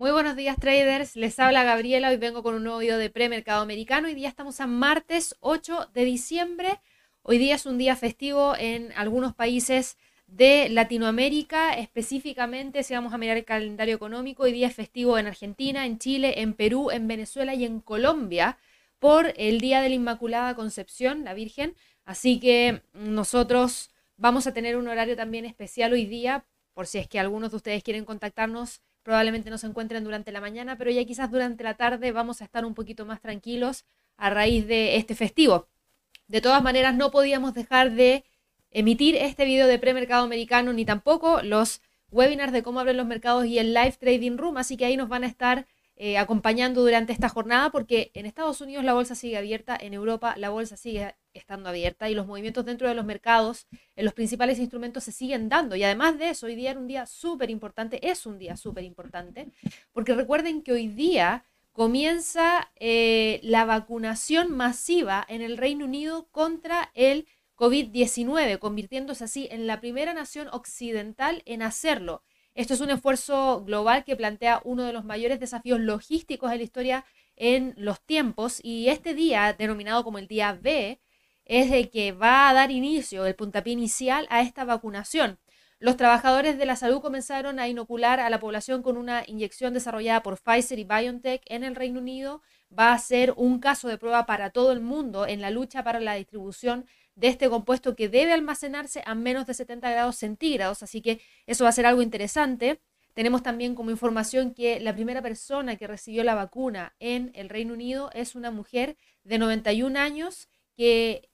Muy buenos días traders, les habla Gabriela, hoy vengo con un nuevo video de premercado americano, hoy día estamos a martes 8 de diciembre, hoy día es un día festivo en algunos países de Latinoamérica, específicamente si vamos a mirar el calendario económico, hoy día es festivo en Argentina, en Chile, en Perú, en Venezuela y en Colombia por el Día de la Inmaculada Concepción, la Virgen, así que nosotros vamos a tener un horario también especial hoy día, por si es que algunos de ustedes quieren contactarnos probablemente no se encuentren durante la mañana, pero ya quizás durante la tarde vamos a estar un poquito más tranquilos a raíz de este festivo. De todas maneras, no podíamos dejar de emitir este video de premercado americano ni tampoco los webinars de cómo abren los mercados y el live trading room, así que ahí nos van a estar eh, acompañando durante esta jornada porque en Estados Unidos la bolsa sigue abierta, en Europa la bolsa sigue estando abierta y los movimientos dentro de los mercados en los principales instrumentos se siguen dando. Y además de eso, hoy día era un día súper importante, es un día súper importante, porque recuerden que hoy día comienza eh, la vacunación masiva en el Reino Unido contra el COVID-19, convirtiéndose así en la primera nación occidental en hacerlo. Esto es un esfuerzo global que plantea uno de los mayores desafíos logísticos de la historia en los tiempos y este día, denominado como el día B, es el que va a dar inicio, el puntapié inicial a esta vacunación. Los trabajadores de la salud comenzaron a inocular a la población con una inyección desarrollada por Pfizer y BioNTech en el Reino Unido. Va a ser un caso de prueba para todo el mundo en la lucha para la distribución de este compuesto que debe almacenarse a menos de 70 grados centígrados, así que eso va a ser algo interesante. Tenemos también como información que la primera persona que recibió la vacuna en el Reino Unido es una mujer de 91 años que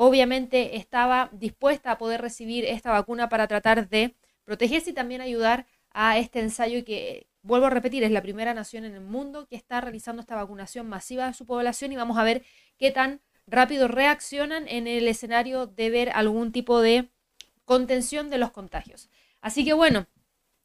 obviamente estaba dispuesta a poder recibir esta vacuna para tratar de protegerse y también ayudar a este ensayo que, vuelvo a repetir, es la primera nación en el mundo que está realizando esta vacunación masiva de su población y vamos a ver qué tan rápido reaccionan en el escenario de ver algún tipo de contención de los contagios. Así que bueno,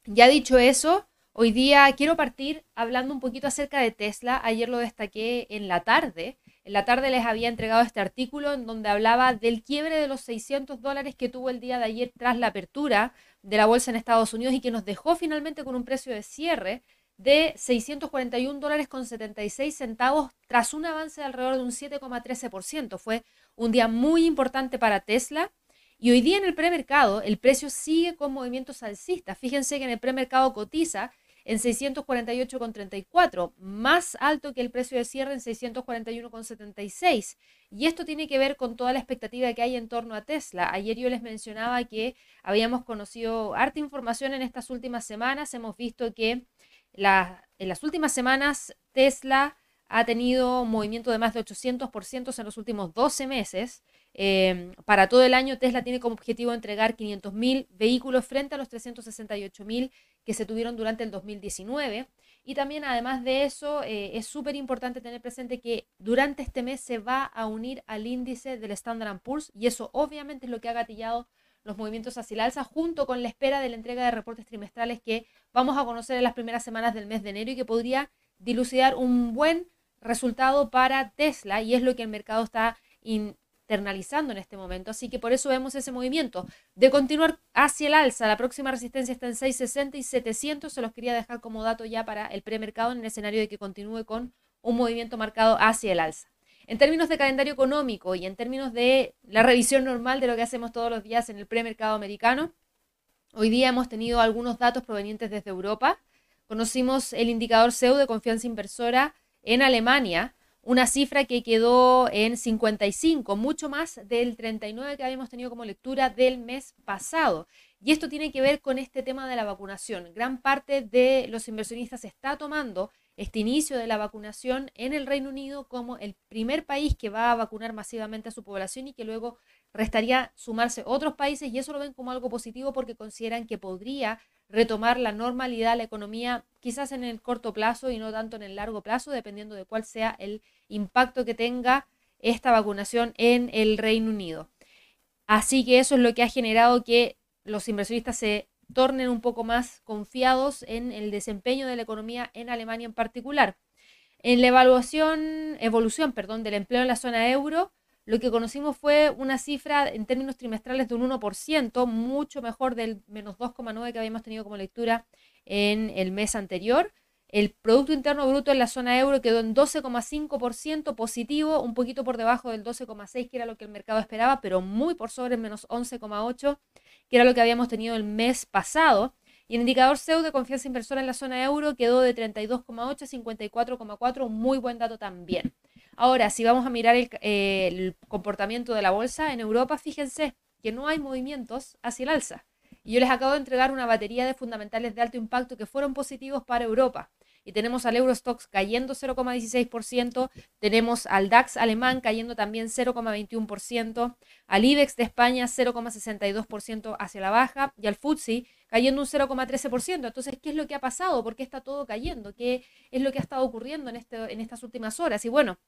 ya dicho eso, hoy día quiero partir hablando un poquito acerca de Tesla. Ayer lo destaqué en la tarde. En la tarde les había entregado este artículo en donde hablaba del quiebre de los 600 dólares que tuvo el día de ayer tras la apertura de la bolsa en Estados Unidos y que nos dejó finalmente con un precio de cierre de 641 dólares con 76 centavos tras un avance de alrededor de un 7,13%. Fue un día muy importante para Tesla. Y hoy día en el premercado el precio sigue con movimientos alcistas. Fíjense que en el premercado cotiza en 648,34, más alto que el precio de cierre en 641,76. Y esto tiene que ver con toda la expectativa que hay en torno a Tesla. Ayer yo les mencionaba que habíamos conocido harta información en estas últimas semanas. Hemos visto que en las últimas semanas, Tesla ha tenido movimiento de más de 800% en los últimos 12 meses. Em, para todo el año, Tesla tiene como objetivo entregar 500.000 vehículos frente a los 368.000 que se tuvieron durante el 2019. Y también, además de eso, eh, es súper importante tener presente que durante este mes se va a unir al índice del Standard Poor's y eso obviamente es lo que ha gatillado los movimientos hacia el alza, junto con la espera de la entrega de reportes trimestrales que vamos a conocer en las primeras semanas del mes de enero y que podría dilucidar un buen resultado para Tesla y es lo que el mercado está internalizando en este momento. Así que por eso vemos ese movimiento de continuar hacia el alza. La próxima resistencia está en 660 y 700. Se los quería dejar como dato ya para el premercado en el escenario de que continúe con un movimiento marcado hacia el alza. En términos de calendario económico y en términos de la revisión normal de lo que hacemos todos los días en el premercado americano, hoy día hemos tenido algunos datos provenientes desde Europa. Conocimos el indicador CEU de confianza inversora en Alemania, una cifra que quedó en 55, mucho más del 39 que habíamos tenido como lectura del mes pasado. Y esto tiene que ver con este tema de la vacunación. Gran parte de los inversionistas está tomando este inicio de la vacunación en el Reino Unido como el primer país que va a vacunar masivamente a su población y que luego restaría sumarse otros países y eso lo ven como algo positivo porque consideran que podría retomar la normalidad la economía quizás en el corto plazo y no tanto en el largo plazo dependiendo de cuál sea el impacto que tenga esta vacunación en el Reino Unido. Así que eso es lo que ha generado que los inversionistas se tornen un poco más confiados en el desempeño de la economía en Alemania en particular. En la evaluación, evolución perdón, del empleo en la zona euro, lo que conocimos fue una cifra en términos trimestrales de un 1%, mucho mejor del menos 2,9 que habíamos tenido como lectura en el mes anterior. El Producto Interno Bruto en la zona euro quedó en 12,5% positivo, un poquito por debajo del 12,6% que era lo que el mercado esperaba, pero muy por sobre menos 11,8%, que era lo que habíamos tenido el mes pasado. Y el indicador CEU de confianza inversora en la zona euro quedó de 32,8 a 54,4, un muy buen dato también. Ahora, si vamos a mirar el, comportamiento de la bolsa en Europa, fíjense que no hay movimientos hacia el alza. Y yo les acabo de entregar una batería de fundamentales de alto impacto que fueron positivos para Europa. Y tenemos al Eurostox cayendo 0,16%, tenemos al DAX alemán cayendo también 0,21%, al IBEX de España 0,62% hacia la baja y al FTSE cayendo un 0,13%. Entonces, ¿qué es lo que ha pasado? ¿Por qué está todo cayendo? ¿Qué es lo que ha estado ocurriendo en, este, en estas últimas horas? Y bueno,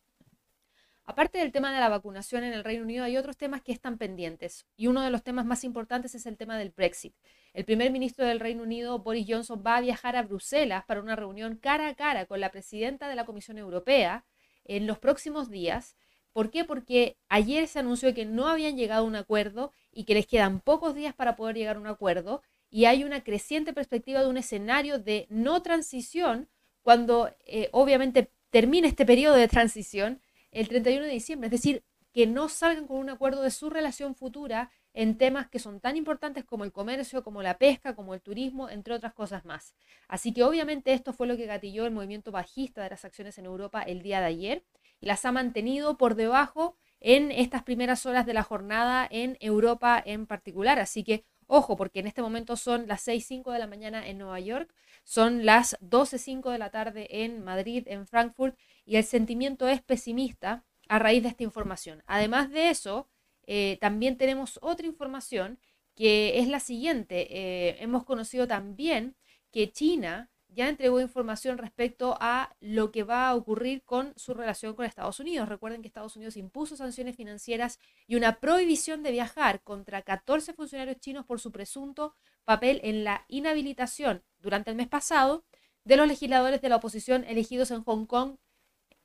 Aparte del tema de la vacunación en el Reino Unido, hay otros temas que están pendientes. Y uno de los temas más importantes es el tema del Brexit. El primer ministro del Reino Unido, Boris Johnson, va a viajar a Bruselas para una reunión cara a cara con la presidenta de la Comisión Europea en los próximos días. ¿Por qué? Porque ayer se anunció que no habían llegado a un acuerdo y que les quedan pocos días para poder llegar a un acuerdo. Y hay una creciente perspectiva de un escenario de no transición cuando eh, obviamente termine este periodo de transición el 31 de diciembre. Es decir, que no salgan con un acuerdo de su relación futura en temas que son tan importantes como el comercio, como la pesca, como el turismo, entre otras cosas más. Así que obviamente esto fue lo que gatilló el movimiento bajista de las acciones en Europa el día de ayer y las ha mantenido por debajo en estas primeras horas de la jornada en Europa en particular. Así que ojo, porque en este momento son las 6.05 de la mañana en Nueva York, son las 12.05 de la tarde en Madrid, en Frankfurt y el sentimiento es pesimista a raíz de esta información. Además de eso, eh, también tenemos otra información que es la siguiente. Eh, hemos conocido también que China ya entregó información respecto a lo que va a ocurrir con su relación con Estados Unidos. Recuerden que Estados Unidos impuso sanciones financieras y una prohibición de viajar contra 14 funcionarios chinos por su presunto papel en la inhabilitación durante el mes pasado de los legisladores de la oposición elegidos en Hong Kong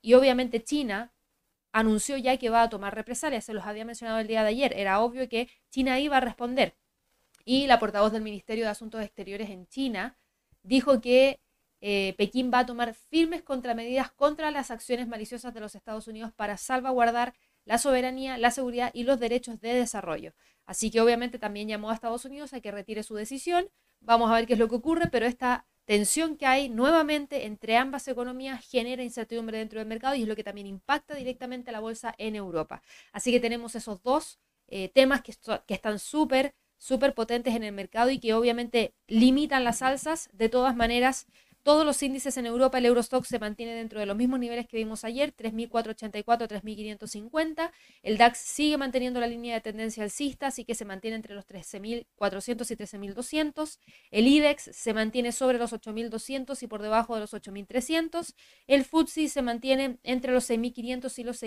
y obviamente China anunció ya que va a tomar represalias, se los había mencionado el día de ayer, era obvio que China iba a responder. Y la portavoz del Ministerio de Asuntos Exteriores en China dijo que eh, Pekín va a tomar firmes contramedidas contra las acciones maliciosas de los Estados Unidos para salvaguardar la soberanía, la seguridad y los derechos de desarrollo. Así que obviamente también llamó a Estados Unidos a que retire su decisión. Vamos a ver qué es lo que ocurre, pero esta tensión que hay nuevamente entre ambas economías genera incertidumbre dentro del mercado y es lo que también impacta directamente a la bolsa en Europa. Así que tenemos esos dos eh, temas que, que están súper, súper potentes en el mercado y que obviamente limitan las alzas. De todas maneras, todos los índices en Europa, el Eurostock se mantiene dentro de los mismos niveles que vimos ayer, 3.484, 3.550. El DAX sigue manteniendo la línea de tendencia alcista, así que se mantiene entre los 13.400 y 13.200. El IBEX se mantiene sobre los 8.200 y por debajo de los 8.300. El FTSE se mantiene entre los 6.500 y los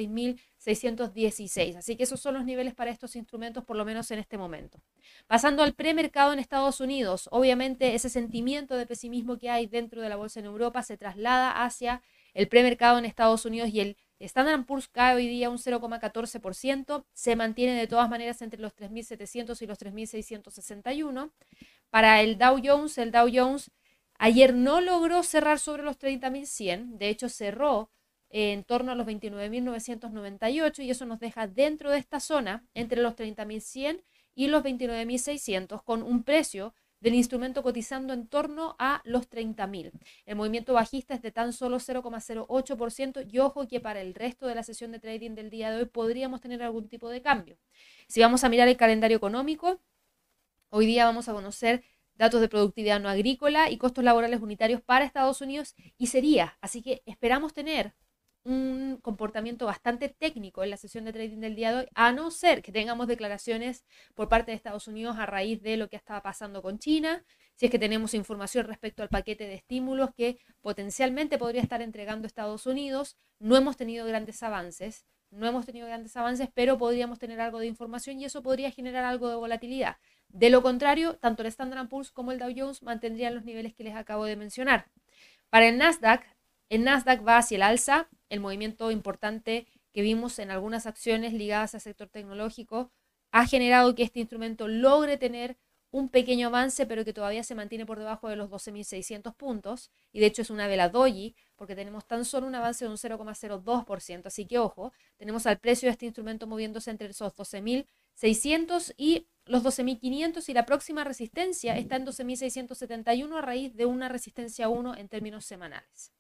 6.616. Así que esos son los niveles para estos instrumentos, por lo menos en este momento. Pasando al premercado en Estados Unidos, obviamente ese sentimiento de pesimismo que hay dentro de la bolsa en Europa se traslada hacia el premercado en Estados Unidos y el Standard Poor's cae hoy día un 0,14%, se mantiene de todas maneras entre los 3.700 y los 3.661. Para el Dow Jones, el Dow Jones ayer no logró cerrar sobre los 30.100, de hecho cerró en torno a los 29.998 y eso nos deja dentro de esta zona entre los 30.100 y los 29.600 con un precio del instrumento cotizando en torno a los 30.000. El movimiento bajista es de tan solo 0,08% y ojo que para el resto de la sesión de trading del día de hoy podríamos tener algún tipo de cambio. Si vamos a mirar el calendario económico, hoy día vamos a conocer datos de productividad no agrícola y costos laborales unitarios para Estados Unidos y sería, así que esperamos tener un comportamiento bastante técnico en la sesión de trading del día de hoy, a no ser que tengamos declaraciones por parte de Estados Unidos a raíz de lo que estaba pasando con China, si es que tenemos información respecto al paquete de estímulos que potencialmente podría estar entregando Estados Unidos. No hemos tenido grandes avances, no hemos tenido grandes avances, pero podríamos tener algo de información y eso podría generar algo de volatilidad. De lo contrario, tanto el Standard Poor's como el Dow Jones mantendrían los niveles que les acabo de mencionar. Para el Nasdaq, el Nasdaq va hacia el alza, el movimiento importante que vimos en algunas acciones ligadas al sector tecnológico ha generado que este instrumento logre tener un pequeño avance, pero que todavía se mantiene por debajo de los 12.600 puntos. Y de hecho es una vela doji, porque tenemos tan solo un avance de un 0,02%. Así que ojo, tenemos al precio de este instrumento moviéndose entre esos 12.600 y los 12.500 y la próxima resistencia está en 12.671 a raíz de una resistencia 1 en términos semanales.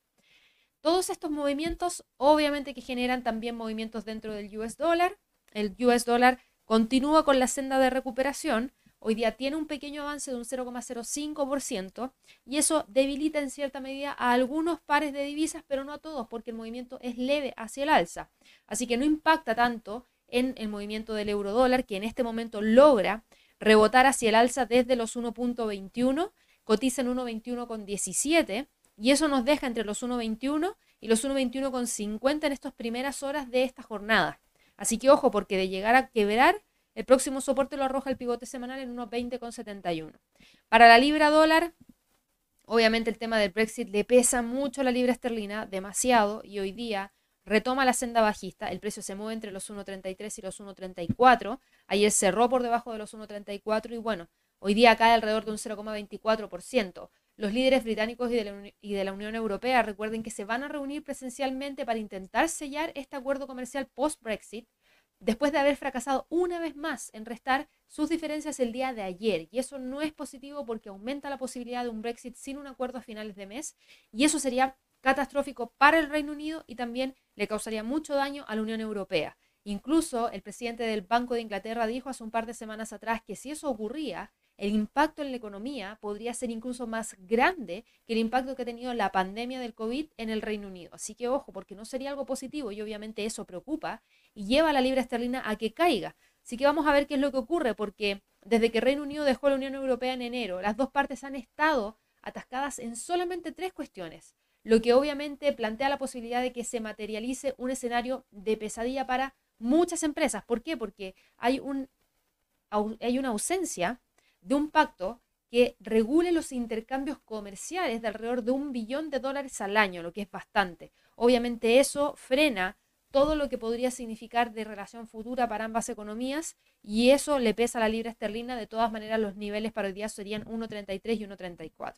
Todos estos movimientos obviamente que generan también movimientos dentro del US dólar. El US dólar continúa con la senda de recuperación. Hoy día tiene un pequeño avance de un 0,05% y eso debilita en cierta medida a algunos pares de divisas, pero no a todos, porque el movimiento es leve hacia el alza. Así que no impacta tanto en el movimiento del euro dólar, que en este momento logra rebotar hacia el alza desde los 1.21, cotiza en 1.21,17 y eso nos deja entre los 1.21 y los 1.21,50 en estas primeras horas de esta jornada. Así que ojo, porque de llegar a quebrar, el próximo soporte lo arroja el pivote semanal en 1.20,71. Para la libra dólar, obviamente el tema del Brexit le pesa mucho a la libra esterlina, demasiado, y hoy día retoma la senda bajista, el precio se mueve entre los 1.33 y los 1.34, ayer cerró por debajo de los 1.34 y bueno, hoy día cae alrededor de un 0,24%. Los líderes británicos y de, la, Unión Europea recuerden que se van a reunir presencialmente para intentar sellar este acuerdo comercial post-Brexit, después de haber fracasado una vez más en restar sus diferencias el día de ayer. Y eso no es positivo porque aumenta la posibilidad de un Brexit sin un acuerdo a finales de mes, y eso sería catastrófico para el Reino Unido y también le causaría mucho daño a la Unión Europea. Incluso el presidente del Banco de Inglaterra dijo hace un par de semanas atrás que si eso ocurría, el impacto en la economía podría ser incluso más grande que el impacto que ha tenido la pandemia del COVID en el Reino Unido. Así que ojo, porque no sería algo positivo y obviamente eso preocupa y lleva a la libra esterlina a que caiga. Así que vamos a ver qué es lo que ocurre, porque desde que Reino Unido dejó la Unión Europea en enero, las dos partes han estado atascadas en solamente tres cuestiones lo que obviamente plantea la posibilidad de que se materialice un escenario de pesadilla para muchas empresas. ¿Por qué? Porque hay, un, hay una ausencia de un pacto que regule los intercambios comerciales de alrededor de un billón de dólares al año, lo que es bastante. Obviamente eso frena todo lo que podría significar de relación futura para ambas economías y eso le pesa a la libra esterlina. De todas maneras, los niveles para hoy día serían 1.33 y 1.34.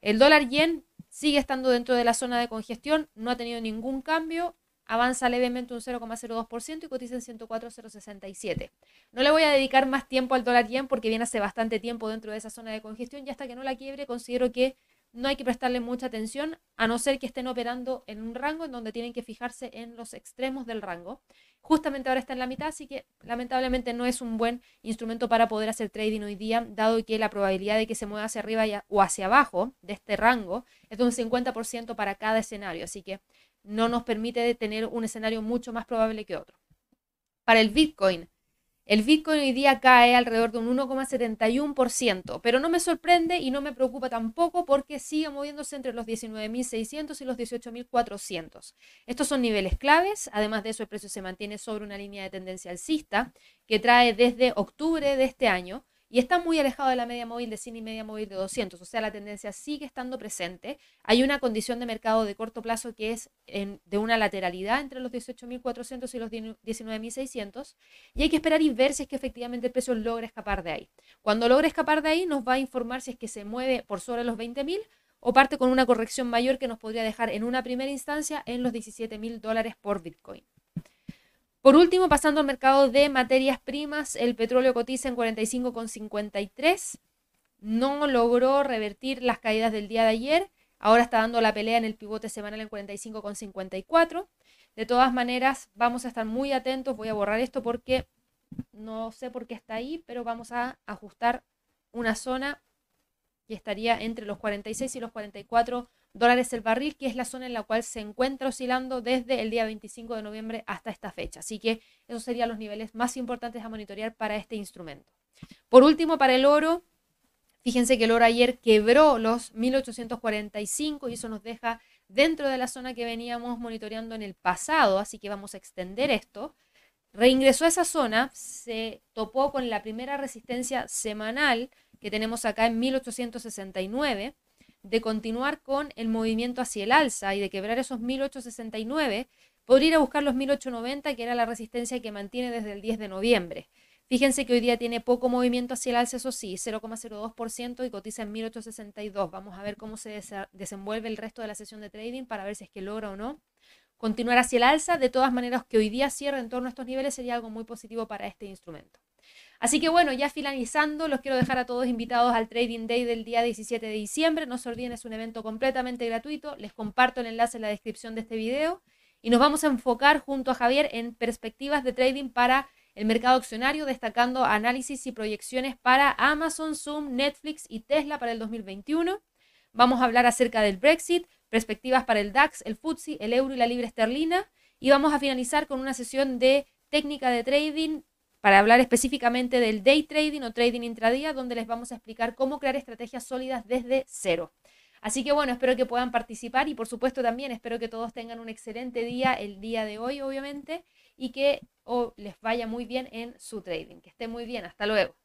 El dólar yen sigue estando dentro de la zona de congestión, no ha tenido ningún cambio, avanza levemente un 0,02% y cotiza en 104,067. No le voy a dedicar más tiempo al dólar yen porque viene hace bastante tiempo dentro de esa zona de congestión y hasta que no la quiebre considero que no hay que prestarle mucha atención, a no ser que estén operando en un rango en donde tienen que fijarse en los extremos del rango. Justamente ahora está en la mitad, así que lamentablemente no es un buen instrumento para poder hacer trading hoy día, dado que la probabilidad de que se mueva hacia arriba o hacia abajo de este rango es de un 50% para cada escenario, así que no nos permite tener un escenario mucho más probable que otro. Para el Bitcoin, el Bitcoin hoy día cae alrededor de un 1,71%, pero no me sorprende y no me preocupa tampoco porque sigue moviéndose entre los 19.600 y los 18.400. Estos son niveles claves, además de eso el precio se mantiene sobre una línea de tendencia alcista que trae desde octubre de este año y está muy alejado de la media móvil de 100 y media móvil de 200, o sea, la tendencia sigue estando presente. Hay una condición de mercado de corto plazo que es de una lateralidad entre los 18.400 y los 19.600 y hay que esperar y ver si es que efectivamente el precio logra escapar de ahí. Cuando logre escapar de ahí nos va a informar si es que se mueve por sobre los 20.000 o parte con una corrección mayor que nos podría dejar en una primera instancia en los 17.000 dólares por Bitcoin. Por último, pasando al mercado de materias primas, el petróleo cotiza en 45,53. No logró revertir las caídas del día de ayer. Ahora está dando la pelea en el pivote semanal en 45,54. De todas maneras, vamos a estar muy atentos. Voy a borrar esto porque no sé por qué está ahí, pero vamos a ajustar una zona que estaría entre los 46 y los 44 dólares el barril, que es la zona en la cual se encuentra oscilando desde el día 25 de noviembre hasta esta fecha. Así que esos serían los niveles más importantes a monitorear para este instrumento. Por último, para el oro, fíjense que el oro ayer quebró los 1845 y eso nos deja dentro de la zona que veníamos monitoreando en el pasado, así que vamos a extender esto. Reingresó a esa zona, se topó con la primera resistencia semanal que tenemos acá en 1869 de continuar con el movimiento hacia el alza y de quebrar esos 1869, podría ir a buscar los 1890, que era la resistencia que mantiene desde el 10 de noviembre. Fíjense que hoy día tiene poco movimiento hacia el alza, eso sí, 0,02% y cotiza en 1862. Vamos a ver cómo se desenvuelve el resto de la sesión de trading para ver si es que logra o no continuar hacia el alza. De todas maneras, que hoy día cierre en torno a estos niveles sería algo muy positivo para este instrumento. Así que bueno, ya finalizando, los quiero dejar a todos invitados al Trading Day del día 17 de diciembre. No se olviden, es un evento completamente gratuito. Les comparto el enlace en la descripción de este video. Y nos vamos a enfocar junto a Javier en perspectivas de trading para el mercado accionario, destacando análisis y proyecciones para Amazon, Zoom, Netflix y Tesla para el 2021. Vamos a hablar acerca del Brexit, perspectivas para el DAX, el FTSE, el euro y la libra esterlina. Y vamos a finalizar con una sesión de técnica de trading para hablar específicamente del day trading o trading intradía, donde les vamos a explicar cómo crear estrategias sólidas desde cero. Así que bueno, espero que puedan participar y por supuesto también espero que todos tengan un excelente día el día de hoy, obviamente, y que les vaya muy bien en su trading. Que esté muy bien. Hasta luego.